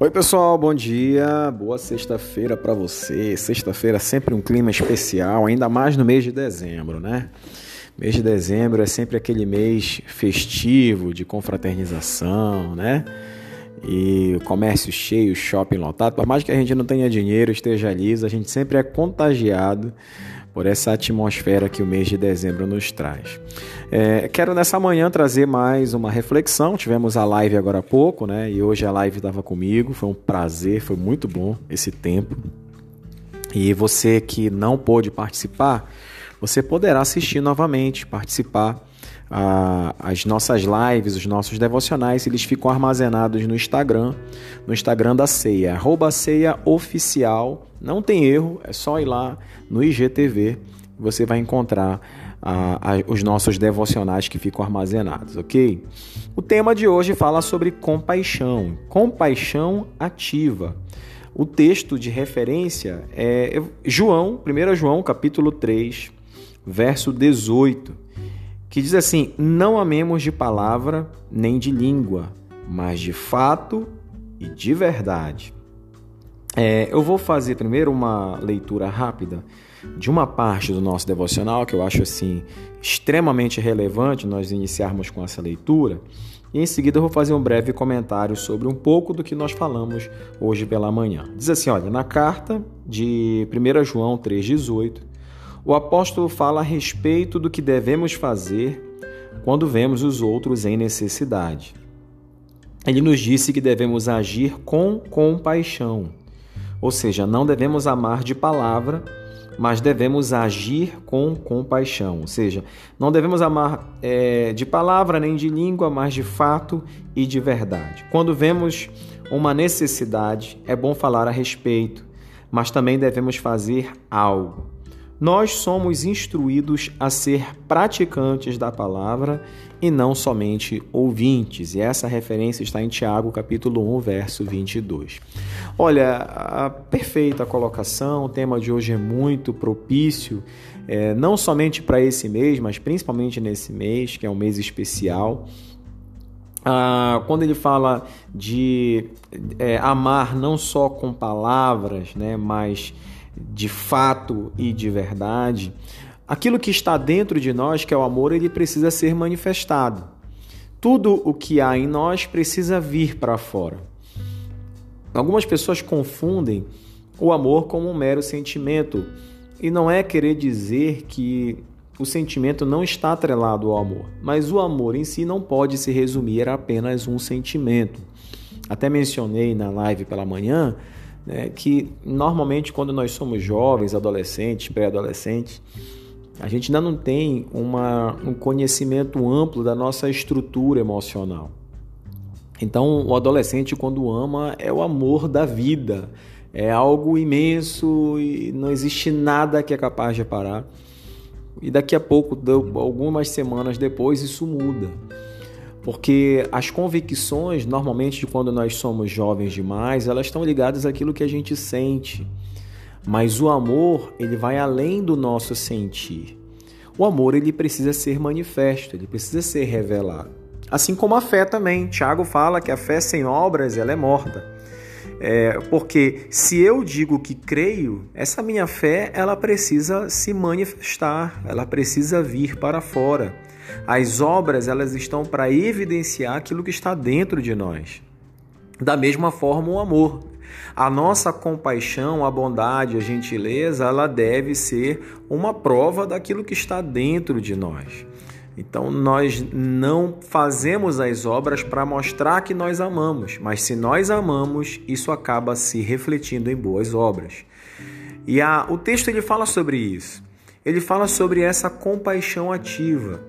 Oi, pessoal, bom dia. Boa sexta-feira para você. Sexta-feira é sempre um clima especial, ainda mais no mês de dezembro, né? Mês de dezembro é sempre aquele mês festivo de confraternização, né? E comércio cheio, shopping lotado. Por mais que a gente não tenha dinheiro, esteja liso, a gente sempre é contagiado por essa atmosfera que o mês de dezembro nos traz. É, quero nessa manhã trazer mais uma reflexão. Tivemos a live agora há pouco, né? E hoje a live estava comigo. Foi um prazer, foi muito bom esse tempo. E você que não pôde participar, você poderá assistir novamente, participar. Ah, as nossas lives, os nossos devocionais, eles ficam armazenados no Instagram, no Instagram da Ceia, arroba Ceia Oficial. Não tem erro, é só ir lá no IGTV, você vai encontrar ah, os nossos devocionais que ficam armazenados, ok? O tema de hoje fala sobre compaixão, compaixão ativa. O texto de referência é João, 1 João, capítulo 3, verso 18, que diz assim: Não amemos de palavra nem de língua, mas de fato e de verdade. É, eu vou fazer primeiro uma leitura rápida de uma parte do nosso devocional que eu acho assim extremamente relevante nós iniciarmos com essa leitura. E em seguida eu vou fazer um breve comentário sobre um pouco do que nós falamos hoje pela manhã. Diz assim, olha, na carta de 1 João 3,18, o apóstolo fala a respeito do que devemos fazer quando vemos os outros em necessidade. Ele nos disse que devemos agir com compaixão, ou seja, não devemos amar de palavra, mas devemos agir com compaixão, ou seja, não devemos amar é, de palavra nem de língua, mas de fato e de verdade. Quando vemos uma necessidade, é bom falar a respeito, mas também devemos fazer algo. Nós somos instruídos a ser praticantes da palavra e não somente ouvintes. E essa referência está em Tiago, capítulo 1, verso 22. Olha, a perfeita colocação, o tema de hoje é muito propício, é, não somente para esse mês, mas principalmente nesse mês, que é um mês especial. Ah, quando ele fala de é, amar não só com palavras, né, mas de fato e de verdade, aquilo que está dentro de nós, que é o amor, ele precisa ser manifestado. Tudo o que há em nós precisa vir para fora. Algumas pessoas confundem o amor como um mero sentimento, e não é querer dizer que o sentimento não está atrelado ao amor, mas o amor em si não pode se resumir a apenas um sentimento. Até mencionei na live pela manhã né, que normalmente quando nós somos jovens, adolescentes, pré-adolescentes, a gente ainda não tem uma, um conhecimento amplo da nossa estrutura emocional. Então, o adolescente, quando ama, é o amor da vida, é algo imenso e não existe nada que é capaz de parar. E daqui a pouco, algumas semanas depois, isso muda. Porque as convicções, normalmente, de quando nós somos jovens demais, elas estão ligadas àquilo que a gente sente. Mas o amor, ele vai além do nosso sentir. O amor, ele precisa ser manifesto, ele precisa ser revelado. Assim como a fé também. Tiago fala que a fé sem obras, ela é morta. É, porque se eu digo que creio, essa minha fé, ela precisa se manifestar, ela precisa vir para fora. As obras elas estão para evidenciar aquilo que está dentro de nós. Da mesma forma, o amor. A nossa compaixão, a bondade, a gentileza, ela deve ser uma prova daquilo que está dentro de nós. Então, nós não fazemos as obras para mostrar que nós amamos, mas se nós amamos, isso acaba se refletindo em boas obras. E a, o texto ele fala sobre isso. Ele fala sobre essa compaixão ativa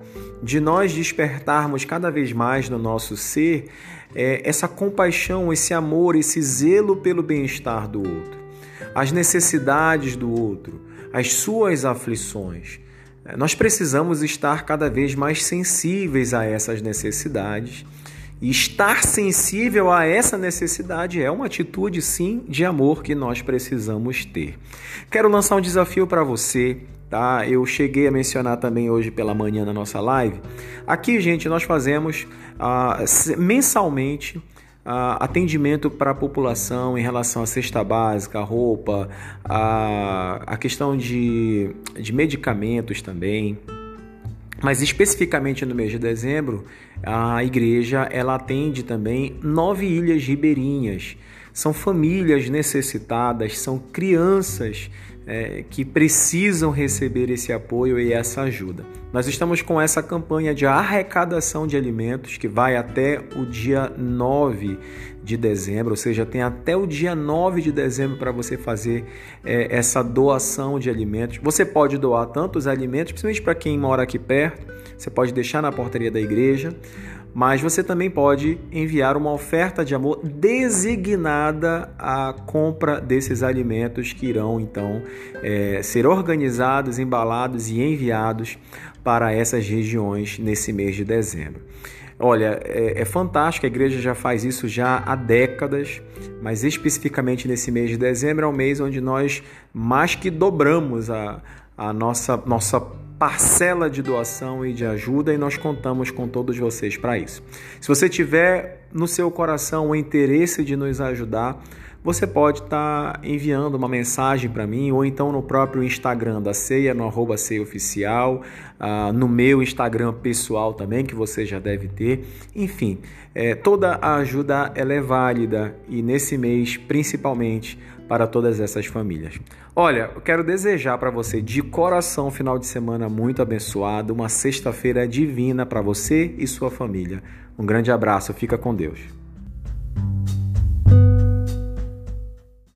de nós despertarmos cada vez mais no nosso ser é, essa compaixão, esse amor, esse zelo pelo bem-estar do outro, as necessidades do outro, as suas aflições. É, nós precisamos estar cada vez mais sensíveis a essas necessidades. E estar sensível a essa necessidade é uma atitude, sim, de amor que nós precisamos ter. Quero lançar um desafio para você tá? Eu cheguei a mencionar também hoje pela manhã na nossa live. Aqui, gente, nós fazemos uh, mensalmente ah, atendimento para a população em relação à cesta básica, roupa, a, a questão de, de medicamentos também. Mas especificamente no mês de dezembro, a igreja ela atende também nove ilhas ribeirinhas. São famílias necessitadas, são crianças é, que precisam receber esse apoio e essa ajuda. Nós estamos com essa campanha de arrecadação de alimentos que vai até o dia 9 de dezembro, ou seja, tem até o dia 9 de dezembro para você fazer é, essa doação de alimentos. Você pode doar tanto os alimentos, principalmente para quem mora aqui perto, você pode deixar na portaria da igreja mas você também pode enviar uma oferta de amor designada à compra desses alimentos que irão então é, ser organizados, embalados e enviados para essas regiões nesse mês de dezembro. Olha, é, é, fantástico, a igreja já faz isso já há décadas, mas especificamente nesse mês de dezembro é o mês onde nós mais que dobramos a, a nossa, nossa parcela de doação e de ajuda e nós contamos com todos vocês para isso. Se você tiver no seu coração o interesse de nos ajudar, você pode estar tá enviando uma mensagem para mim ou então no próprio Instagram da Ceia, no arroba Ceia Oficial, uh, no meu Instagram pessoal também, que você já deve ter. Enfim, é, toda a ajuda é válida e nesse mês, principalmente, para todas essas famílias. Olha, eu quero desejar para você de coração um final de semana muito abençoado, uma sexta-feira divina para você e sua família. Um grande abraço, fica com Deus.